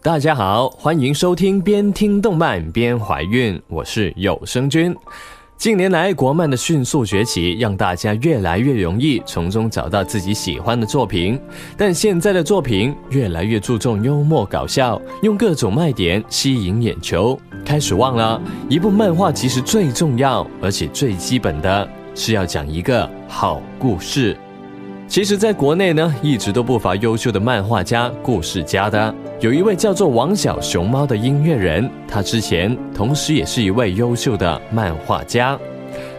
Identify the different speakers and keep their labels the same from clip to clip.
Speaker 1: 大家好，欢迎收听边听动漫边怀孕，我是有声君。近年来，国漫的迅速崛起，让大家越来越容易从中找到自己喜欢的作品。但现在的作品越来越注重幽默搞笑，用各种卖点吸引眼球，开始忘了一部漫画其实最重要而且最基本的是要讲一个好故事。其实，在国内呢，一直都不乏优秀的漫画家、故事家的。有一位叫做王小熊猫的音乐人，他之前同时也是一位优秀的漫画家。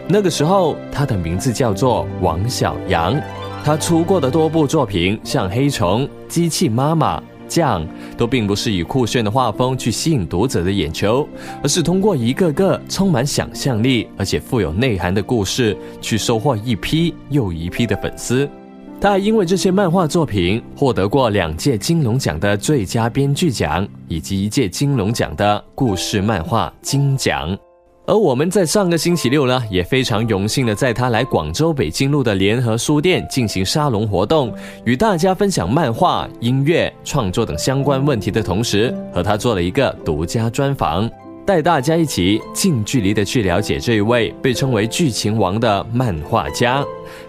Speaker 1: 那个时候，他的名字叫做王小阳。他出过的多部作品，像《黑虫》《机器妈妈》《酱》，都并不是以酷炫的画风去吸引读者的眼球，而是通过一个个充满想象力而且富有内涵的故事，去收获一批又一批的粉丝。他还因为这些漫画作品获得过两届金龙奖的最佳编剧奖，以及一届金龙奖的故事漫画金奖。而我们在上个星期六呢，也非常荣幸的在他来广州北京路的联合书店进行沙龙活动，与大家分享漫画、音乐创作等相关问题的同时，和他做了一个独家专访。带大家一起近距离的去了解这一位被称为“剧情王”的漫画家，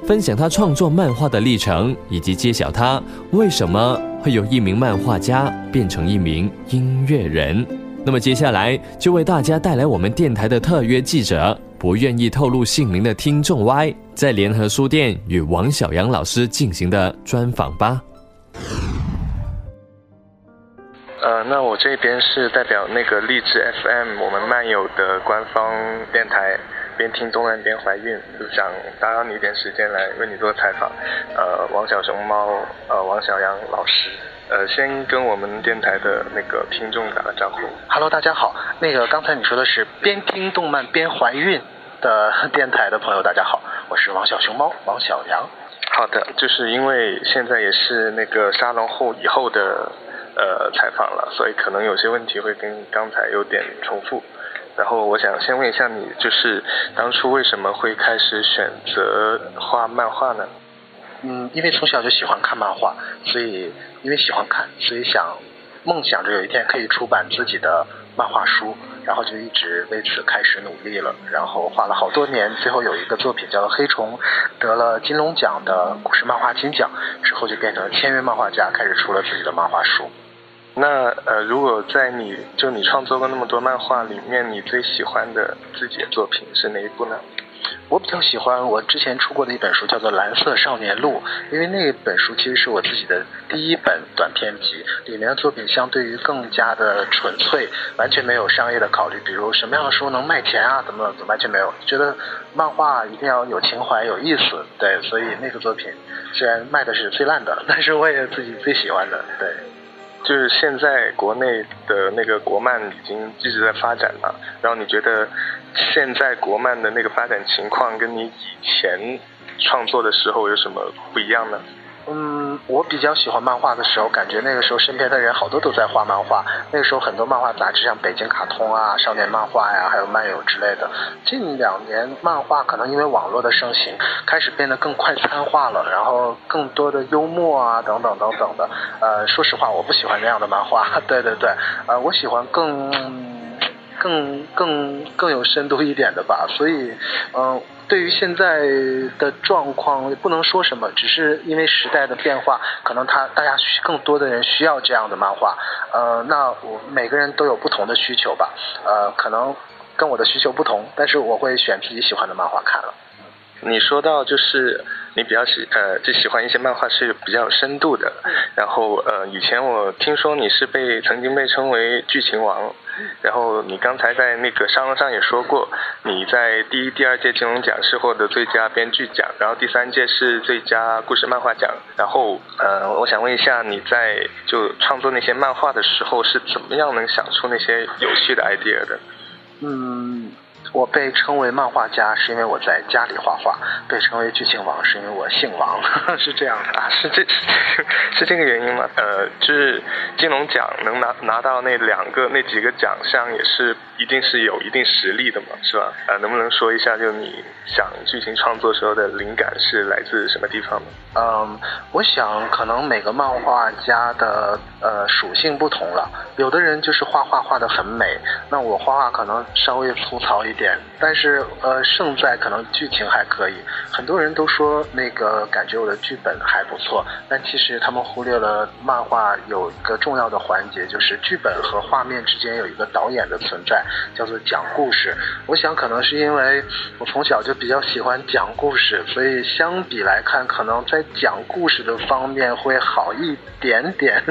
Speaker 1: 分享他创作漫画的历程，以及揭晓他为什么会由一名漫画家变成一名音乐人。那么接下来就为大家带来我们电台的特约记者，不愿意透露姓名的听众 Y，在联合书店与王小阳老师进行的专访吧。
Speaker 2: 呃，那我这边是代表那个励志 FM，我们漫友的官方电台，边听动漫边怀孕，就想打扰你一点时间来为你做采访。呃，王小熊猫，呃，王小杨老师，呃，先跟我们电台的那个听众打个招呼。
Speaker 3: Hello，大家好。那个刚才你说的是边听动漫边怀孕的 电台的朋友，大家好，我是王小熊猫，王小杨。
Speaker 2: 好的，就是因为现在也是那个沙龙后以后的。呃，采访了，所以可能有些问题会跟刚才有点重复。然后我想先问一下你，就是当初为什么会开始选择画漫画呢？
Speaker 3: 嗯，因为从小就喜欢看漫画，所以因为喜欢看，所以想梦想着有一天可以出版自己的漫画书，然后就一直为此开始努力了。然后画了好多年，最后有一个作品叫做《黑虫》，得了金龙奖的故事漫画金奖，之后就变成签约漫画家，开始出了自己的漫画书。
Speaker 2: 那呃，如果在你就你创作过那么多漫画里面，你最喜欢的自己的作品是哪一部呢？
Speaker 3: 我比较喜欢我之前出过的一本书，叫做《蓝色少年录》，因为那本书其实是我自己的第一本短篇集，里面的作品相对于更加的纯粹，完全没有商业的考虑，比如什么样的书能卖钱啊，怎么怎么完全没有，觉得漫画一定要有情怀、有意思，对，所以那个作品虽然卖的是最烂的，但是我也自己最喜欢的，对。
Speaker 2: 就是现在国内的那个国漫已经一直在发展嘛，然后你觉得现在国漫的那个发展情况跟你以前创作的时候有什么不一样呢？
Speaker 3: 嗯，我比较喜欢漫画的时候，感觉那个时候身边的人好多都在画漫画。那个时候很多漫画杂志，像北京卡通啊、少年漫画呀，还有漫友之类的。近两年漫画可能因为网络的盛行，开始变得更快餐化了，然后更多的幽默啊等等等等的。呃，说实话，我不喜欢那样的漫画。对对对，呃，我喜欢更更更更有深度一点的吧。所以，嗯。对于现在的状况，不能说什么，只是因为时代的变化，可能他大家更多的人需要这样的漫画。呃，那我每个人都有不同的需求吧。呃，可能跟我的需求不同，但是我会选自己喜欢的漫画看了。
Speaker 2: 你说到就是你比较喜呃就喜欢一些漫画是比较有深度的，然后呃以前我听说你是被曾经被称为剧情王，然后你刚才在那个沙龙上也说过，你在第一、第二届金龙奖是获得最佳编剧奖，然后第三届是最佳故事漫画奖，然后呃我想问一下你在就创作那些漫画的时候是怎么样能想出那些有趣的 idea 的？
Speaker 3: 嗯。我被称为漫画家，是因为我在家里画画；被称为剧情王，是因为我姓王，是这样的
Speaker 2: 啊？是这，是这个原因吗？呃，就是金龙奖能拿拿到那两个那几个奖项，也是一定是有一定实力的嘛，是吧？呃，能不能说一下，就你想剧情创作时候的灵感是来自什么地方呢？
Speaker 3: 嗯，我想可能每个漫画家的呃属性不同了，有的人就是画画画的很美，那我画画可能稍微粗糙一一点。但是呃，胜在可能剧情还可以。很多人都说那个感觉我的剧本还不错，但其实他们忽略了漫画有一个重要的环节，就是剧本和画面之间有一个导演的存在，叫做讲故事。我想可能是因为我从小就比较喜欢讲故事，所以相比来看，可能在讲故事的方面会好一点点。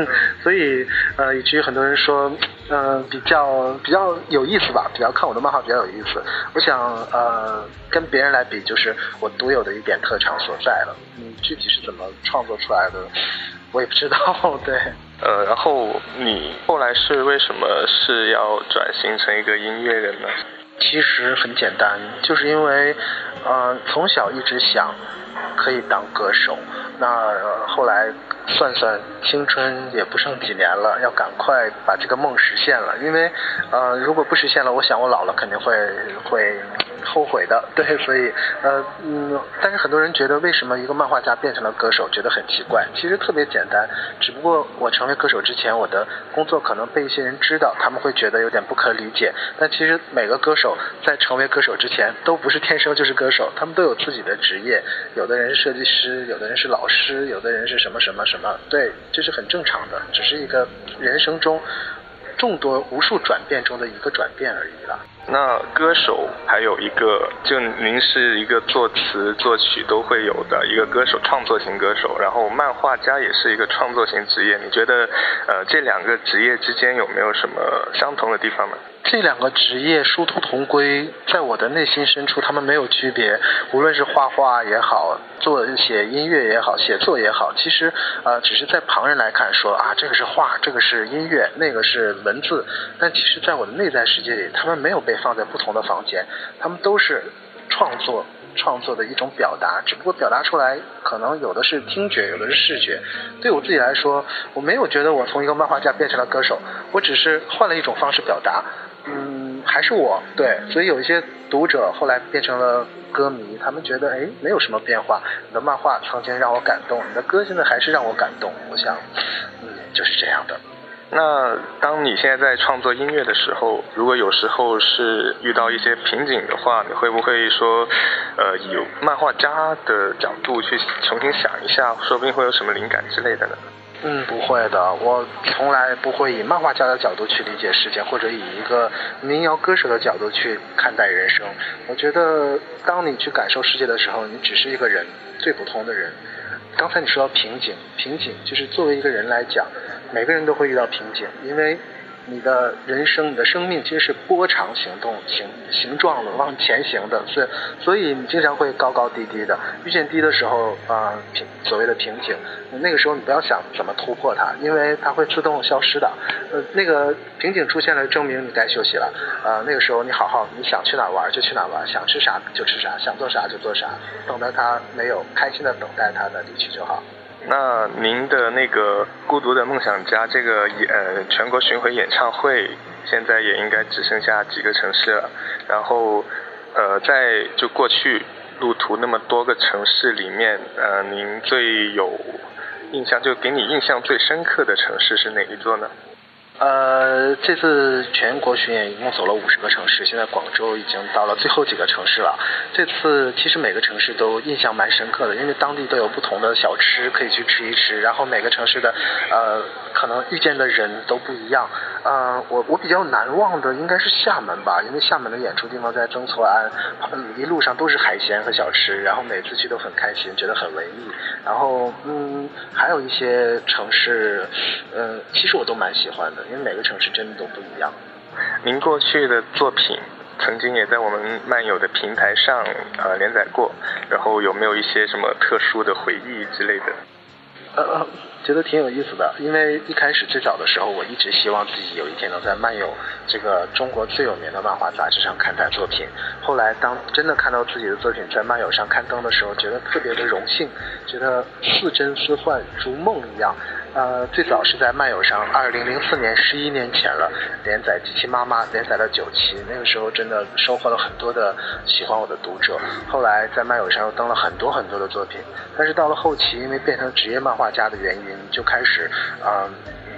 Speaker 3: 所以呃，以至于很多人说。嗯，比较比较有意思吧，比较看我的漫画比较有意思。我想，呃，跟别人来比，就是我独有的一点特长所在了。嗯，具体是怎么创作出来的，我也不知道。对，
Speaker 2: 呃，然后你后来是为什么是要转型成一个音乐人呢？
Speaker 3: 其实很简单，就是因为，呃，从小一直想可以当歌手，那后来。算算青春也不剩几年了，要赶快把这个梦实现了。因为，呃，如果不实现了，我想我老了肯定会会后悔的。对，所以，呃，嗯，但是很多人觉得为什么一个漫画家变成了歌手，觉得很奇怪。其实特别简单，只不过我成为歌手之前，我的工作可能被一些人知道，他们会觉得有点不可理解。但其实每个歌手在成为歌手之前，都不是天生就是歌手，他们都有自己的职业。有的人是设计师，有的人是老师，有的人是什么什么什么。对，这是很正常的，只是一个人生中众多无数转变中的一个转变而已了。
Speaker 2: 那歌手还有一个，就您是一个作词作曲都会有的一个歌手，创作型歌手。然后漫画家也是一个创作型职业。你觉得，呃，这两个职业之间有没有什么相同的地方呢？
Speaker 3: 这两个职业殊途同归，在我的内心深处，他们没有区别。无论是画画也好，做写音乐也好，写作也好，其实呃，只是在旁人来看说啊，这个是画，这个是音乐，那个是文字。但其实，在我的内在世界里，他们没有被放在不同的房间，他们都是创作创作的一种表达，只不过表达出来可能有的是听觉，有的是视觉。对我自己来说，我没有觉得我从一个漫画家变成了歌手，我只是换了一种方式表达。嗯，还是我对，所以有一些读者后来变成了歌迷，他们觉得哎，没有什么变化。你的漫画曾经让我感动，你的歌现在还是让我感动。我想，嗯，就是这样的。
Speaker 2: 那当你现在在创作音乐的时候，如果有时候是遇到一些瓶颈的话，你会不会说，呃，以漫画家的角度去重新想一下，说不定会有什么灵感之类的呢？
Speaker 3: 嗯，不会的，我从来不会以漫画家的角度去理解世界，或者以一个民谣歌手的角度去看待人生。我觉得，当你去感受世界的时候，你只是一个人，最普通的人。刚才你说到瓶颈，瓶颈就是作为一个人来讲，每个人都会遇到瓶颈，因为。你的人生，你的生命其实是波长行动形形状的往前行的，所以所以你经常会高高低低的，遇见低的时候啊瓶所谓的瓶颈，那个时候你不要想怎么突破它，因为它会自动消失的。呃，那个瓶颈出现了，证明你该休息了。啊，那个时候你好好你想去哪玩就去哪玩，想吃啥就吃啥，想做啥就做啥，等待它没有开心的等待它的离去就好。
Speaker 2: 那您的那个《孤独的梦想家》这个呃全国巡回演唱会，现在也应该只剩下几个城市了。然后，呃，在就过去路途那么多个城市里面，呃，您最有印象，就给你印象最深刻的城市是哪一座呢？
Speaker 3: 呃，这次全国巡演一共走了五十个城市，现在广州已经到了最后几个城市了。这次其实每个城市都印象蛮深刻的，因为当地都有不同的小吃可以去吃一吃，然后每个城市的呃可能遇见的人都不一样。呃，我我比较难忘的应该是厦门吧，因为厦门的演出地方在曾厝垵，一路上都是海鲜和小吃，然后每次去都很开心，觉得很文艺。然后嗯，还有一些城市，嗯，其实我都蛮喜欢的，因为每个城市真的都不一样。
Speaker 2: 您过去的作品曾经也在我们漫友的平台上呃连载过，然后有没有一些什么特殊的回忆之类的？
Speaker 3: 呃，觉得挺有意思的，因为一开始最早的时候，我一直希望自己有一天能在漫友这个中国最有名的漫画杂志上刊载作品。后来当真的看到自己的作品在漫友上刊登的时候，觉得特别的荣幸，觉得似真似幻，如梦一样。呃，最早是在漫友上，二零零四年，十一年前了，连载《机器妈妈》，连载了九期。那个时候真的收获了很多的喜欢我的读者。后来在漫友上又登了很多很多的作品，但是到了后期，因为变成职业漫画家的原因，就开始，嗯。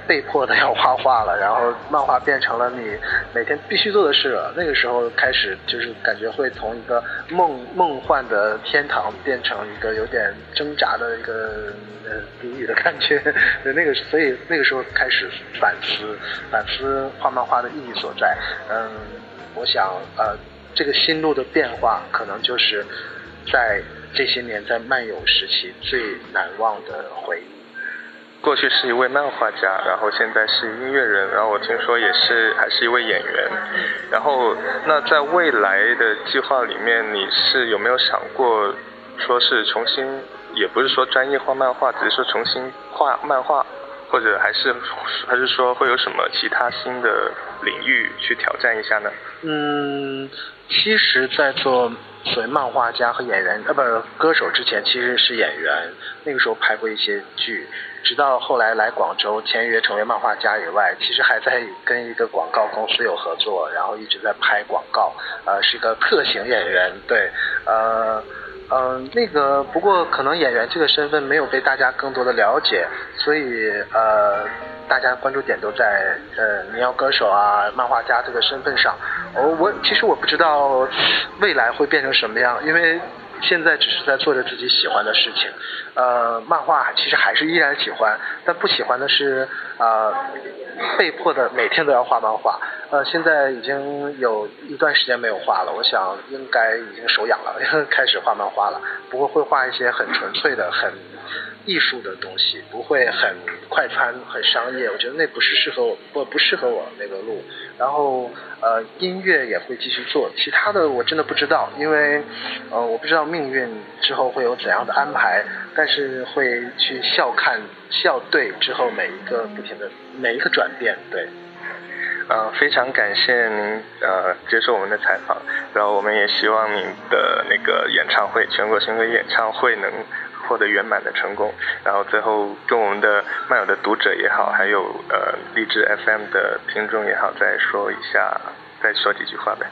Speaker 3: 被迫的要画画了，然后漫画变成了你每天必须做的事了。那个时候开始就是感觉会从一个梦梦幻的天堂变成一个有点挣扎的一个呃地狱的感觉。那个所以那个时候开始反思反思画漫画的意义所在。嗯，我想呃这个心路的变化可能就是在这些年在漫游时期最难忘的回忆。
Speaker 2: 过去是一位漫画家，然后现在是音乐人，然后我听说也是还是一位演员。然后那在未来的计划里面，你是有没有想过，说是重新，也不是说专业画漫画，只是说重新画漫画，或者还是还是说会有什么其他新的领域去挑战一下呢？
Speaker 3: 嗯，其实，在做所谓漫画家和演员，呃，不歌手之前，其实是演员。那个时候拍过一些剧。直到后来来广州签约成为漫画家以外，其实还在跟一个广告公司有合作，然后一直在拍广告，呃，是一个特型演员，对，呃，嗯，那个不过可能演员这个身份没有被大家更多的了解，所以呃，大家关注点都在呃民谣歌手啊、漫画家这个身份上。我我其实我不知道未来会变成什么样，因为。现在只是在做着自己喜欢的事情，呃，漫画其实还是依然喜欢，但不喜欢的是，呃，被迫的每天都要画漫画，呃，现在已经有一段时间没有画了，我想应该已经手痒了，开始画漫画了，不过会画一些很纯粹的、很艺术的东西，不会很快餐、很商业，我觉得那不是适合我，不不适合我那个路。然后呃，音乐也会继续做，其他的我真的不知道，因为呃，我不知道命运之后会有怎样的安排，但是会去笑看笑对之后每一个不停的每一个转变，对。
Speaker 2: 呃，非常感谢您呃接受我们的采访，然后我们也希望您的那个演唱会全国巡回演唱会能。获得圆满的成功，然后最后跟我们的漫友的读者也好，还有呃励志 FM 的听众也好，再说一下，再说几句话呗。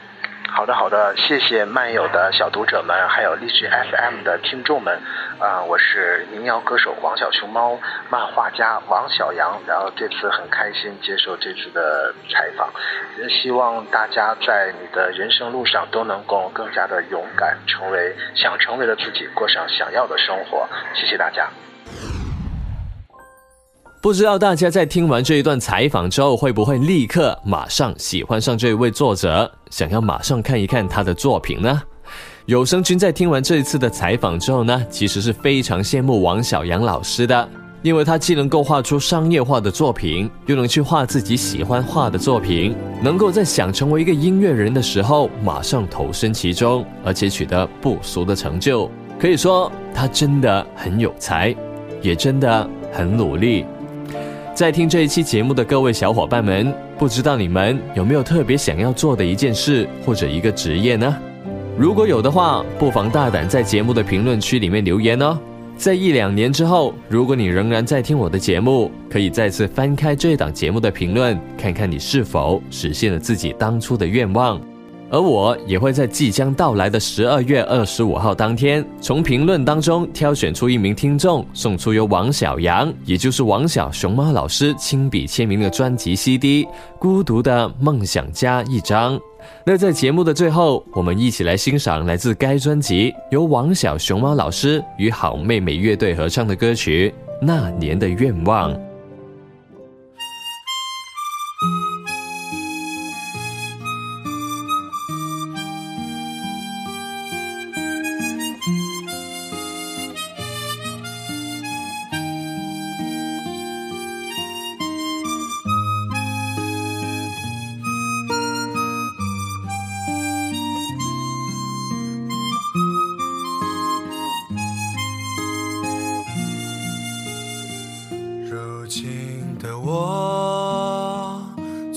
Speaker 3: 好的，好的，谢谢漫友的小读者们，还有励志 FM 的听众们。啊，我是民谣歌手王小熊猫，漫画家王小阳。然后这次很开心接受这次的采访，也希望大家在你的人生路上都能够更加的勇敢，成为想成为的自己，过上想要的生活。谢谢大家。
Speaker 1: 不知道大家在听完这一段采访之后，会不会立刻马上喜欢上这一位作者，想要马上看一看他的作品呢？有声君在听完这一次的采访之后呢，其实是非常羡慕王小阳老师的，因为他既能够画出商业化的作品，又能去画自己喜欢画的作品，能够在想成为一个音乐人的时候马上投身其中，而且取得不俗的成就。可以说，他真的很有才，也真的很努力。在听这一期节目的各位小伙伴们，不知道你们有没有特别想要做的一件事或者一个职业呢？如果有的话，不妨大胆在节目的评论区里面留言哦。在一两年之后，如果你仍然在听我的节目，可以再次翻开这档节目的评论，看看你是否实现了自己当初的愿望。而我也会在即将到来的十二月二十五号当天，从评论当中挑选出一名听众，送出由王小阳，也就是王小熊猫老师亲笔签名的专辑 CD《孤独的梦想家》一张。那在节目的最后，我们一起来欣赏来自该专辑由王小熊猫老师与好妹妹乐队合唱的歌曲《那年的愿望》。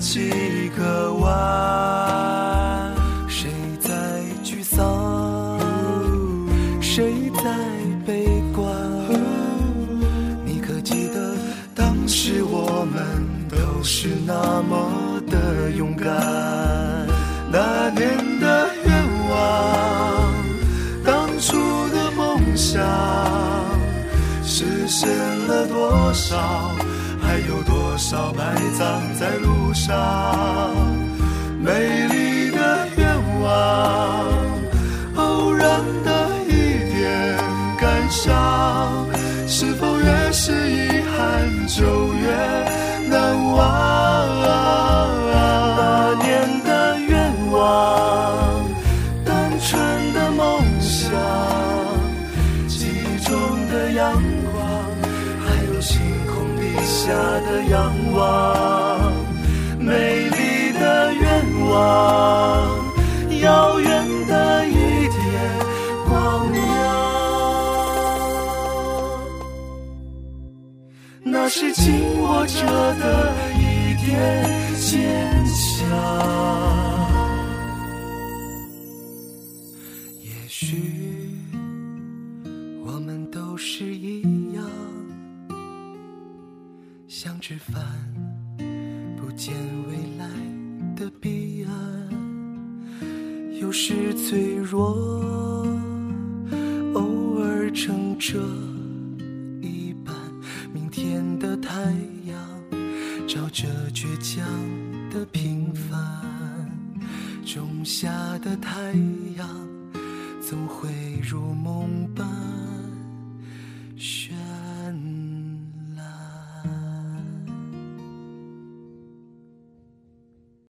Speaker 4: 几个弯？
Speaker 5: 谁在沮丧？谁在悲观？你可记得当时我们都是那么的勇敢？
Speaker 4: 那年的愿望，当初的梦想，实现了多少？还有多少埋葬在路美丽的愿望，偶然的一点感伤，是否越是遗憾就越难忘？
Speaker 5: 那年的愿望，单纯的梦想，记忆中的阳光，还有星空底下的仰望，遥远的一点光亮，那是紧握着的一点坚强。也许我们都是一样，想吃饭，不见未来的彼不是脆弱，偶尔撑着一半。明天的太阳，照着倔强的平凡。种下的太阳，总会如梦般。